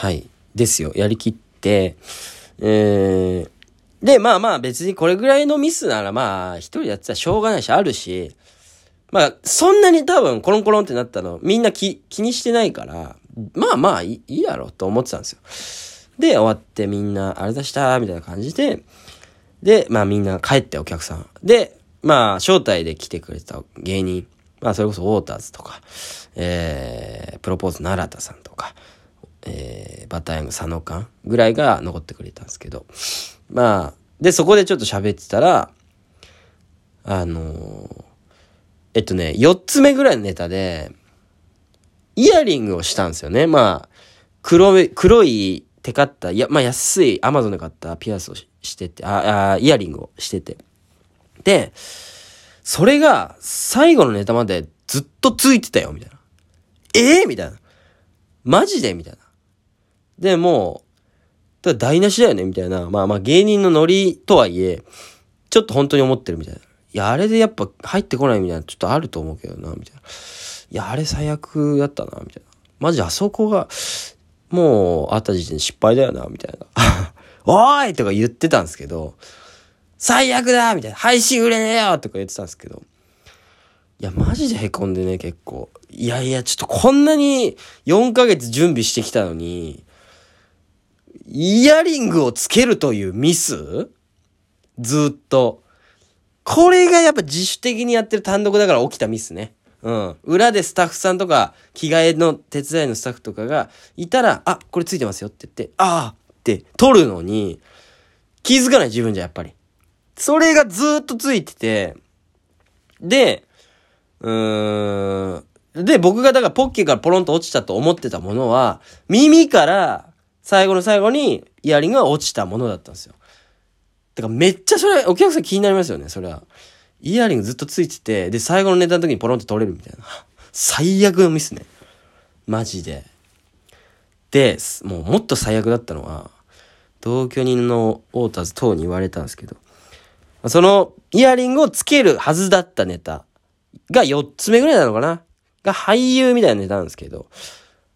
はい。ですよ。やりきって、えー、で、まあまあ別にこれぐらいのミスならまあ一人やってたらしょうがないし、あるし、まあそんなに多分コロンコロンってなったのみんな気、気にしてないから、まあまあいいやろと思ってたんですよ。で、終わってみんな、あれだした、みたいな感じで、で、まあみんな帰ってお客さん。で、まあ招待で来てくれた芸人。まあそれこそウォーターズとか、えー、プロポーズ奈良田さんとか、えー、バターヤング佐野館ぐらいが残ってくれたんですけど、まあ、で、そこでちょっと喋ってたら、あのー、えっとね、4つ目ぐらいのネタで、イヤリングをしたんですよね。まあ、黒い、黒いテカった、や、まあ安いアマゾンで買ったピアスをしてて、あ、あイヤリングをしてて。で、それが最後のネタまでずっとついてたよ、みたいな。ええー、みたいな。マジで？みたいな。で、もう、だ台無しだよねみたいな。まあまあ芸人のノリとはいえ、ちょっと本当に思ってるみたいな。いや、あれでやっぱ入ってこないみたいな、ちょっとあると思うけどな、みたいな。いや、あれ最悪だったな、みたいな。マジあそこが、もう、あった時点で失敗だよな、みたいな。おーいとか言ってたんですけど、最悪だみたいな。配信売れねえよとか言ってたんですけど。いや、マジで凹んでね、結構。いやいや、ちょっとこんなに4ヶ月準備してきたのに、イヤリングをつけるというミス？ずっと。これがやっぱ自主的にやってる単独だから起きたミスね。うん。裏でスタッフさんとか、着替えの手伝いのスタッフとかがいたら、あ、これついてますよって言って、ああって取るのに、気づかない自分じゃやっぱり。それがずっとついてて、で、うーん。で、僕がだからポッケからポロンと落ちたと思ってたものは、耳から最後の最後にイヤリングが落ちたものだったんですよ。だからめっちゃそれ、お客さん気になりますよね、それは。イヤリングずっとついてて、で、最後のネタの時にポロンと取れるみたいな。最悪のミスね。マジで。で、もうもっと最悪だったのは、同居人のオーターズ等に言われたんですけど、そのイヤリングをつけるはずだったネタが4つ目ぐらいなのかな？が俳優みたいなネタなんですけど、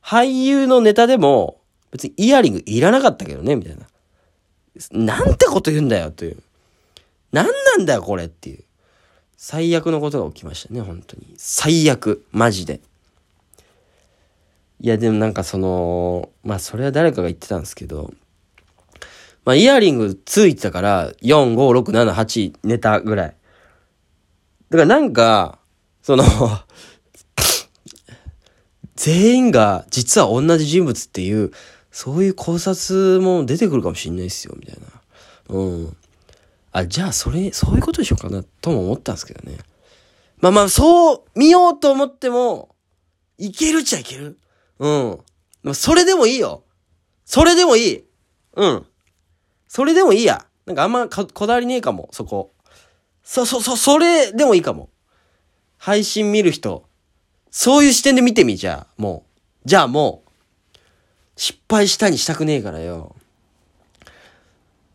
俳優のネタでも別にイヤリングいらなかったけどね、みたいな。なんてこと言うんだよ、という。何なんだよ、これっていう。最悪のことが起きましたね、本当に。最悪。マジで。いや、でもなんかその、まあそれは誰かが言ってたんですけど、まあイヤリングついてたから、4、5、6、7、8ネタぐらい。だからなんか、その全員が実は同じ人物っていう、そういう考察も出てくるかもしんないっすよ、みたいな。うん。あ、じゃあそれ、そういうことにしようかな、とも思ったんですけどね。まあまあ、そう見ようと思っても、いけるっちゃいける。うん。まあ、それでもいいよ。それでもいい。うん。それでもいいや。なんかあんまこだわりねえかも、そこ。そ、そ、そ、それでもいいかも。配信見る人。そういう視点で見てみ、じゃあ、もう。じゃあもう、失敗したにしたくねえからよ。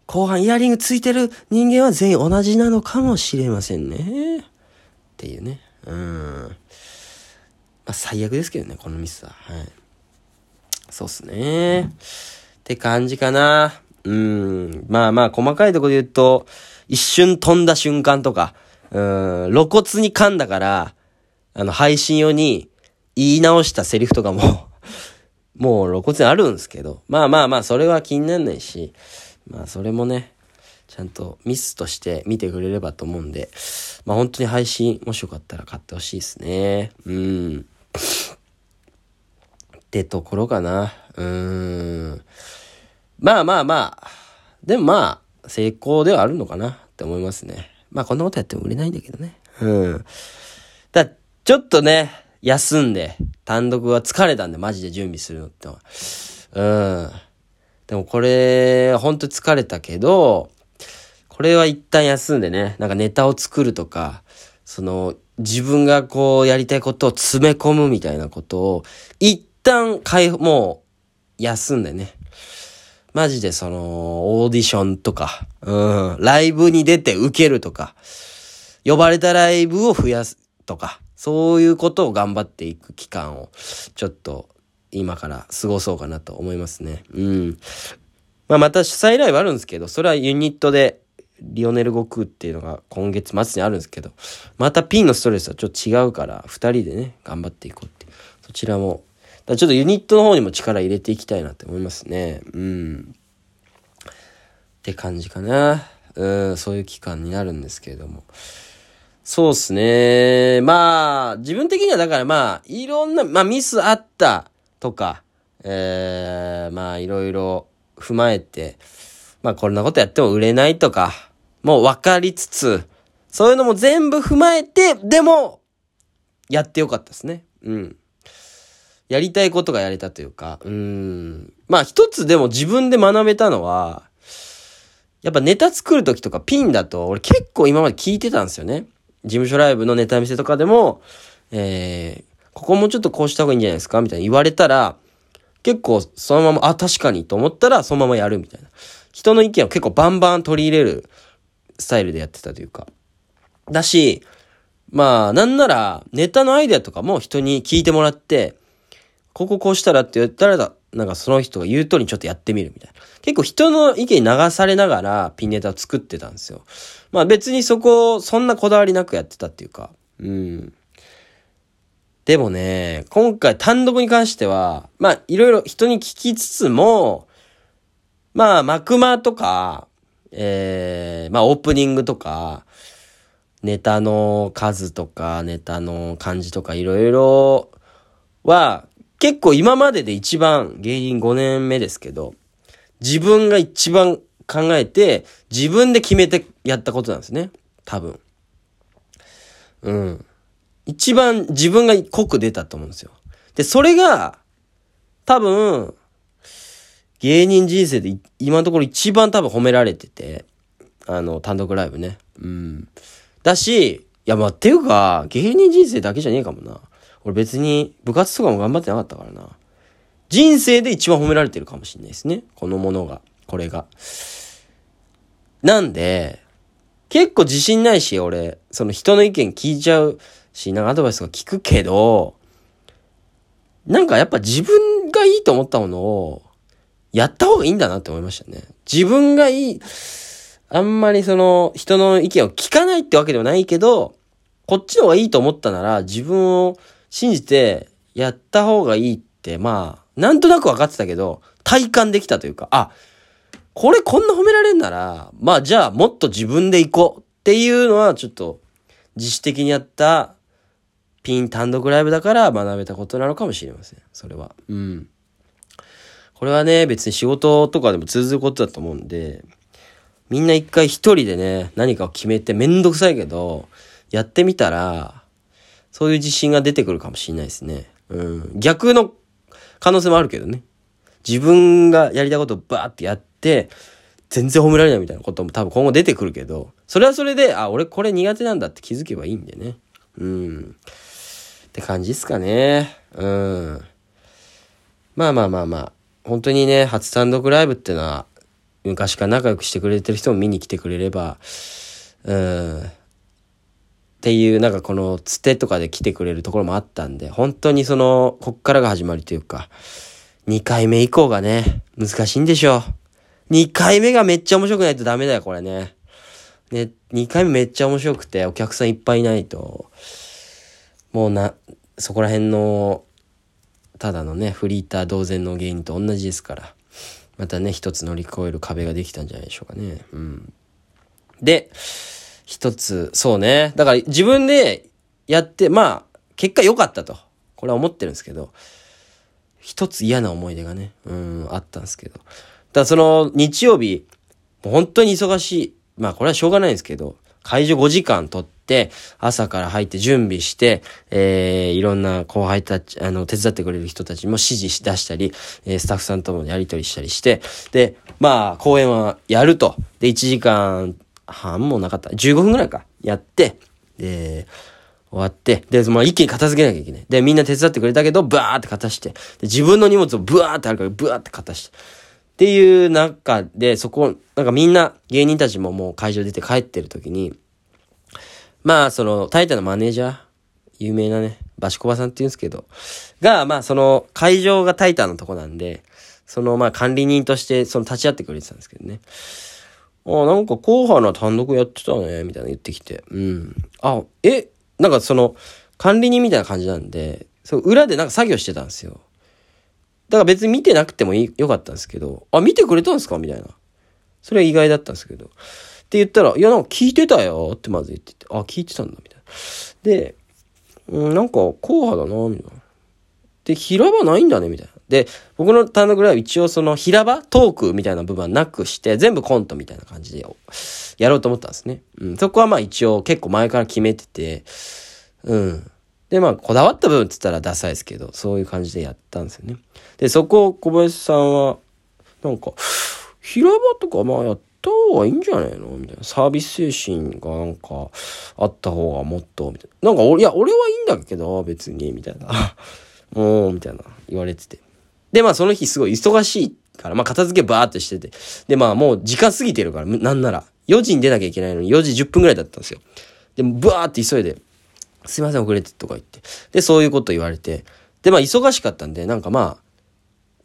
後半イヤリングついてる人間は全員同じなのかもしれませんね。っていうね。うん。まあ、最悪ですけどね、このミスは。はい。そうっすね。って感じかな。うん。まあまあ、細かいとこで言うと、一瞬飛んだ瞬間とか、うん、露骨に噛んだから、あの、配信用に言い直したセリフとかももう露骨にあるんですけど、まあまあまあ、それは気にならないし、まあそれもね、ちゃんとミスとして見てくれればと思うんで、まあ本当に配信もしよかったら買ってほしいですね。うん。ってところかな。うーん。まあまあまあ、でもまあ、成功ではあるのかなって思いますね。まあこんなことやっても売れないんだけどね。うん。だちょっとね、休んで、単独は疲れたんで、マジで準備するのって。うん。でもこれ、ほんと疲れたけど、これは一旦休んでね、なんかネタを作るとか、その、自分がこうやりたいことを詰め込むみたいなことを、一旦解放、もう、休んでね。マジでその、オーディションとか、うん、ライブに出て受けるとか、呼ばれたライブを増やすとか、そういうことを頑張っていく期間を、ちょっと今から過ごそうかなと思いますね。うん。まあ、また主催ライブあるんですけど、それはユニットで、リオネル・ゴクっていうのが今月末にあるんですけど、またピンのストレスはちょっと違うから、二人でね、頑張っていこうって。そちらも、だちょっとユニットの方にも力入れていきたいなって思いますね。うん。って感じかな。うん、そういう期間になるんですけれども。そうっすね。まあ、自分的にはだからまあ、いろんな、まあミスあったとか、えー、まあいろいろ踏まえて、まあこんなことやっても売れないとか、もう分かりつつ、そういうのも全部踏まえて、でも、やってよかったですね。うん。やりたいことがやれたというか、うん。まあ一つでも自分で学べたのは、やっぱネタ作るときとかピンだと、俺結構今まで聞いてたんですよね。事務所ライブのネタ見せとかでも、えー、ここもちょっとこうした方がいいんじゃないですかみたいな言われたら、結構そのまま、あ、確かにと思ったらそのままやるみたいな。人の意見を結構バンバン取り入れるスタイルでやってたというか。だし、まあ、なんなら、ネタのアイデアとかも人に聞いてもらって、こここうしたらって言ったら、なんかその人が言う通りにちょっとやってみるみたいな。結構人の意見に流されながらピンネタを作ってたんですよ。まあ別にそこ、そんなこだわりなくやってたっていうか。うん。でもね、今回単独に関しては、まあいろいろ人に聞きつつも、まあ、マクマとか、えー、まあオープニングとか、ネタの数とか、ネタの感じとかいろいろは、結構今までで一番芸人5年目ですけど、自分が一番考えて、自分で決めてやったことなんですね。多分。うん。一番自分が濃く出たと思うんですよ。で、それが、多分、芸人人生で今のところ一番多分褒められてて、あの、単独ライブね。うん。だし、いや、まあ、っていうか、芸人人生だけじゃねえかもな。俺別に部活とかも頑張ってなかったからな。人生で一番褒められてるかもしんないですね。このものが。これが。なんで、結構自信ないし、俺、その人の意見聞いちゃうし、なんかアドバイスとか聞くけど、なんかやっぱ自分がいいと思ったものを、やった方がいいんだなって思いましたね。自分がいい、あんまりその人の意見を聞かないってわけではないけど、こっちの方がいいと思ったなら自分を信じてやった方がいいって、まあ、なんとなく分かってたけど、体感できたというか、あ、これこんな褒められんなら、まあじゃあもっと自分で行こうっていうのはちょっと自主的にやったピン単独ライブだから学べたことなのかもしれません。それは。うん。これはね、別に仕事とかでも通ずることだと思うんで、みんな一回一人でね、何かを決めてめんどくさいけど、やってみたら、そういう自信が出てくるかもしれないですね。うん。逆の可能性もあるけどね。自分がやりたいことをバーってやって、全然褒められないみたいなことも多分今後出てくるけど、それはそれで、あ、俺これ苦手なんだって気づけばいいんでね。うん。って感じっすかね。うん。まあまあまあまあ。本当にね、初単独ライブってのは、昔から仲良くしてくれてる人も見に来てくれれば、うん、っていう、なんかこの、つてとかで来てくれるところもあったんで、本当にその、こっからが始まりというか、2回目以降がね、難しいんでしょう。2回目がめっちゃ面白くないとダメだよ、これね。ね、2回目めっちゃ面白くて、お客さんいっぱいいないと、もうな、そこら辺の、ただのね、フリーター同然の芸人と同じですから、またね、一つ乗り越える壁ができたんじゃないでしょうかね。うん。で、一つ、そうね。だから自分でやって、まあ、結果良かったと。これは思ってるんですけど、一つ嫌な思い出がね、うん、あったんですけど。だその日曜日、本当に忙しい。まあこれはしょうがないんですけど、会場5時間取って、朝から入って準備して、えー、いろんな後輩たち、あの、手伝ってくれる人たちも指示し出したり、えー、スタッフさんともやり取りしたりして、で、まあ、公演はやると。で、1時間半もなかった。15分ぐらいか。やって、で、終わって、で、まあ一気に片付けなきゃいけない。で、みんな手伝ってくれたけど、ブワーって片して、で、自分の荷物をブワーってあるから、ブワーって片して。っていう中で、そこ、なんかみんな、芸人たちももう会場出て帰ってる時に、まあ、その、タイタのマネージャー、有名なね、バシコバさんって言うんですけど、が、まあその会場がタイタのとこなんで、そのまあ管理人としてその立ち会ってくれてたんですけどね。あ、なんか後半の単独やってたね、みたいな言ってきて。うん。あ、え、なんかその管理人みたいな感じなんで、そう裏でなんか作業してたんですよ。だから別に見てなくてもいいよかったんですけど、あ、見てくれたんですか？みたいな。それは意外だったんですけど。って言ったら、いや、なんか聞いてたよってまず言ってて、あ、聞いてたんだ、みたいな。で、うん、なんか、硬派だな、みたいな。で、平場ないんだね、みたいな。で、僕の単独ライブ一応その平場トークみたいな部分はなくして、全部コントみたいな感じでやろうと思ったんですね。うん、そこはまあ一応結構前から決めてて、うん。で、まあ、こだわった部分って言ったらダサいですけど、そういう感じでやったんですよね。で、そこを小林さんは、なんか、平場とかまあやった方がいいんじゃないのみたいな。サービス精神がなんか、あった方がもっと、みたいな。なんか、いや、俺はいいんだけど、別に、みたいな。もう、みたいな、言われてて。で、まあ、その日すごい忙しいから、まあ、片付けバーってしてて。で、まあ、もう時間過ぎてるから、なんなら。4時に出なきゃいけないのに4時10分ぐらいだったんですよ。で、ブワーって急いで、すいません、遅れてとか言って。で、そういうこと言われて。で、まあ、忙しかったんで、なんかまあ、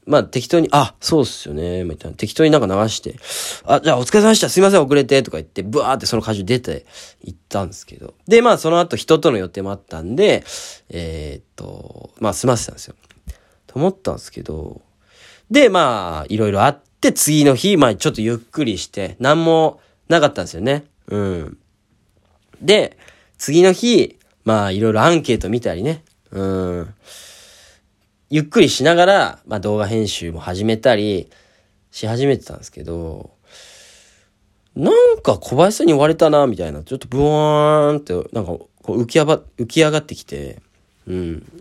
まあ、適当に、あ、そうっすよね、みたいな。適当になんか流して、あ、じゃあお疲れ様でした、すいません、遅れて、とか言って、ブワーってその会場出て行ったんですけど。で、まあ、その後人との予定もあったんで、えー、っと、まあ、済ませたんですよ。と思ったんですけど、で、まあ、いろいろあって、次の日、まあ、ちょっとゆっくりして、なんもなかったんですよね。うん。で、次の日、まあ、いろいろアンケート見たりね。うん。ゆっくりしながら、まあ動画編集も始めたりし始めてたんですけど、なんか小林さんに言われたな、みたいな。ちょっとブワーンって、なんかこう浮き上が、浮き上がってきて、うん。